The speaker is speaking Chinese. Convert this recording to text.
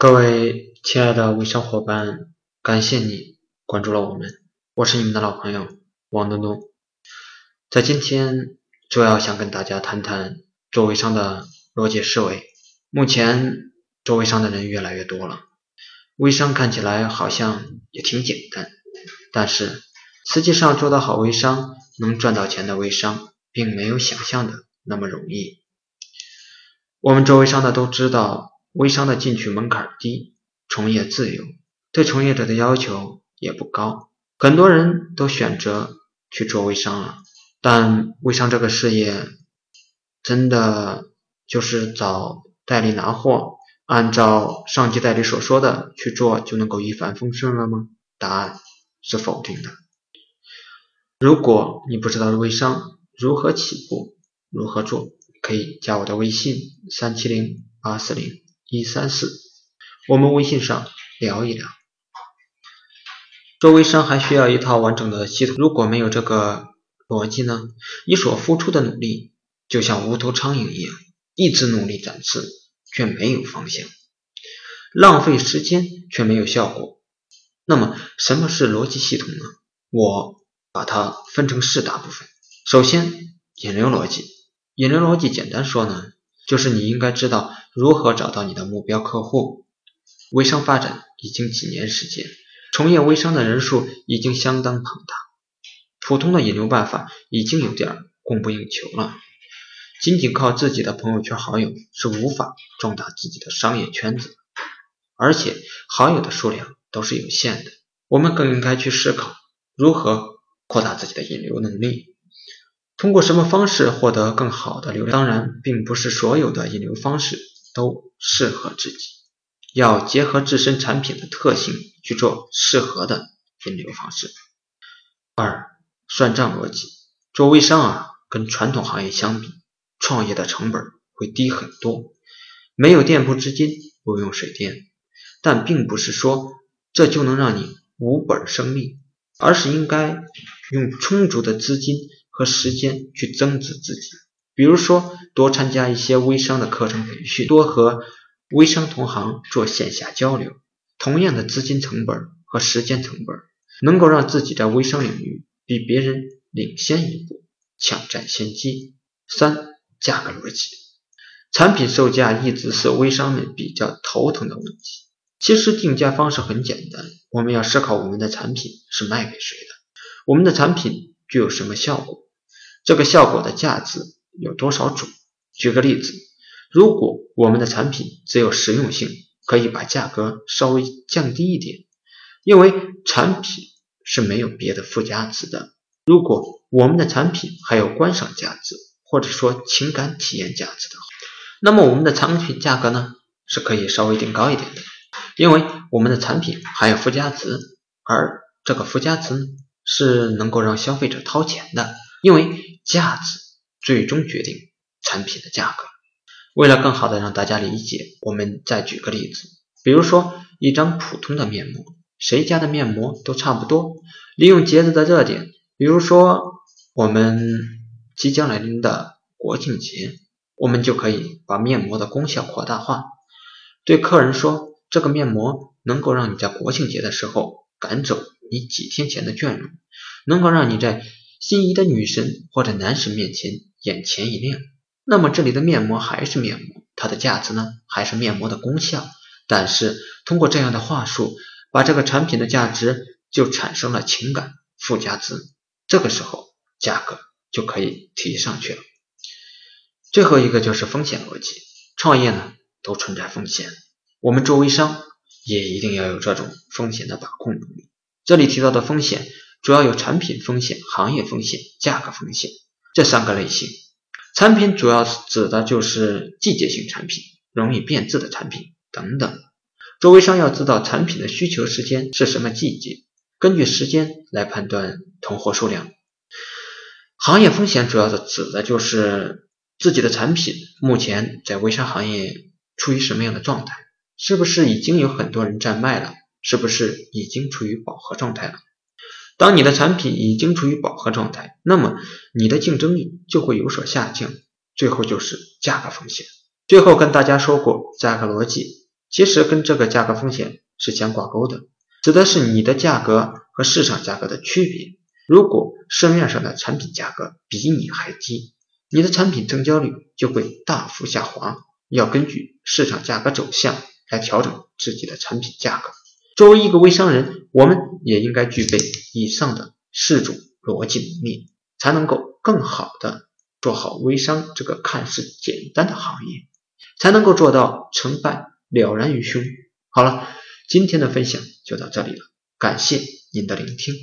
各位亲爱的微商伙伴，感谢你关注了我们，我是你们的老朋友王东东。在今天主要想跟大家谈谈做微商的逻辑思维。目前做微商的人越来越多了，微商看起来好像也挺简单，但是实际上做到好微商，能赚到钱的微商，并没有想象的那么容易。我们做微商的都知道。微商的进去门槛低，从业自由，对从业者的要求也不高，很多人都选择去做微商了。但微商这个事业，真的就是找代理拿货，按照上级代理所说的去做就能够一帆风顺了吗？答案是否定的。如果你不知道微商如何起步，如何做，可以加我的微信三七零八四零。一三四，我们微信上聊一聊。做微商还需要一套完整的系统，如果没有这个逻辑呢？你所付出的努力就像无头苍蝇一样，一直努力展翅，却没有方向，浪费时间却没有效果。那么什么是逻辑系统呢？我把它分成四大部分。首先，引流逻辑。引流逻辑简单说呢？就是你应该知道如何找到你的目标客户。微商发展已经几年时间，从业微商的人数已经相当庞大，普通的引流办法已经有点供不应求了。仅仅靠自己的朋友圈好友是无法壮大自己的商业圈子，而且好友的数量都是有限的。我们更应该去思考如何扩大自己的引流能力。通过什么方式获得更好的流量？当然，并不是所有的引流方式都适合自己，要结合自身产品的特性去做适合的引流方式。二、算账逻辑，做微商啊，跟传统行业相比，创业的成本会低很多，没有店铺资金，不用水电，但并不是说这就能让你无本生利，而是应该用充足的资金。和时间去增值自己，比如说多参加一些微商的课程培训，多和微商同行做线下交流。同样的资金成本和时间成本，能够让自己在微商领域比别人领先一步，抢占先机。三、价格逻辑，产品售价一直是微商们比较头疼的问题。其实定价方式很简单，我们要思考我们的产品是卖给谁的，我们的产品具有什么效果。这个效果的价值有多少种？举个例子，如果我们的产品只有实用性，可以把价格稍微降低一点，因为产品是没有别的附加值的。如果我们的产品还有观赏价值，或者说情感体验价值的话，那么我们的产品价格呢是可以稍微定高一点的，因为我们的产品还有附加值，而这个附加值是能够让消费者掏钱的。因为价值最终决定产品的价格。为了更好的让大家理解，我们再举个例子，比如说一张普通的面膜，谁家的面膜都差不多。利用节日的热点，比如说我们即将来临的国庆节，我们就可以把面膜的功效扩大化，对客人说，这个面膜能够让你在国庆节的时候赶走你几天前的倦容，能够让你在。心仪的女神或者男神面前，眼前一亮。那么这里的面膜还是面膜，它的价值呢？还是面膜的功效？但是通过这样的话术，把这个产品的价值就产生了情感附加值，这个时候价格就可以提上去了。最后一个就是风险逻辑，创业呢都存在风险，我们做微商也一定要有这种风险的把控能力。这里提到的风险。主要有产品风险、行业风险、价格风险这三个类型。产品主要指的就是季节性产品、容易变质的产品等等。做微商要知道产品的需求时间是什么季节，根据时间来判断囤货数量。行业风险主要的指的就是自己的产品目前在微商行业处于什么样的状态，是不是已经有很多人在卖了，是不是已经处于饱和状态了。当你的产品已经处于饱和状态，那么你的竞争力就会有所下降。最后就是价格风险。最后跟大家说过价格逻辑，其实跟这个价格风险是相挂钩的，指的是你的价格和市场价格的区别。如果市面上的产品价格比你还低，你的产品成交率就会大幅下滑。要根据市场价格走向来调整自己的产品价格。作为一个微商人，我们也应该具备以上的四种逻辑能力，才能够更好的做好微商这个看似简单的行业，才能够做到成败了然于胸。好了，今天的分享就到这里了，感谢您的聆听。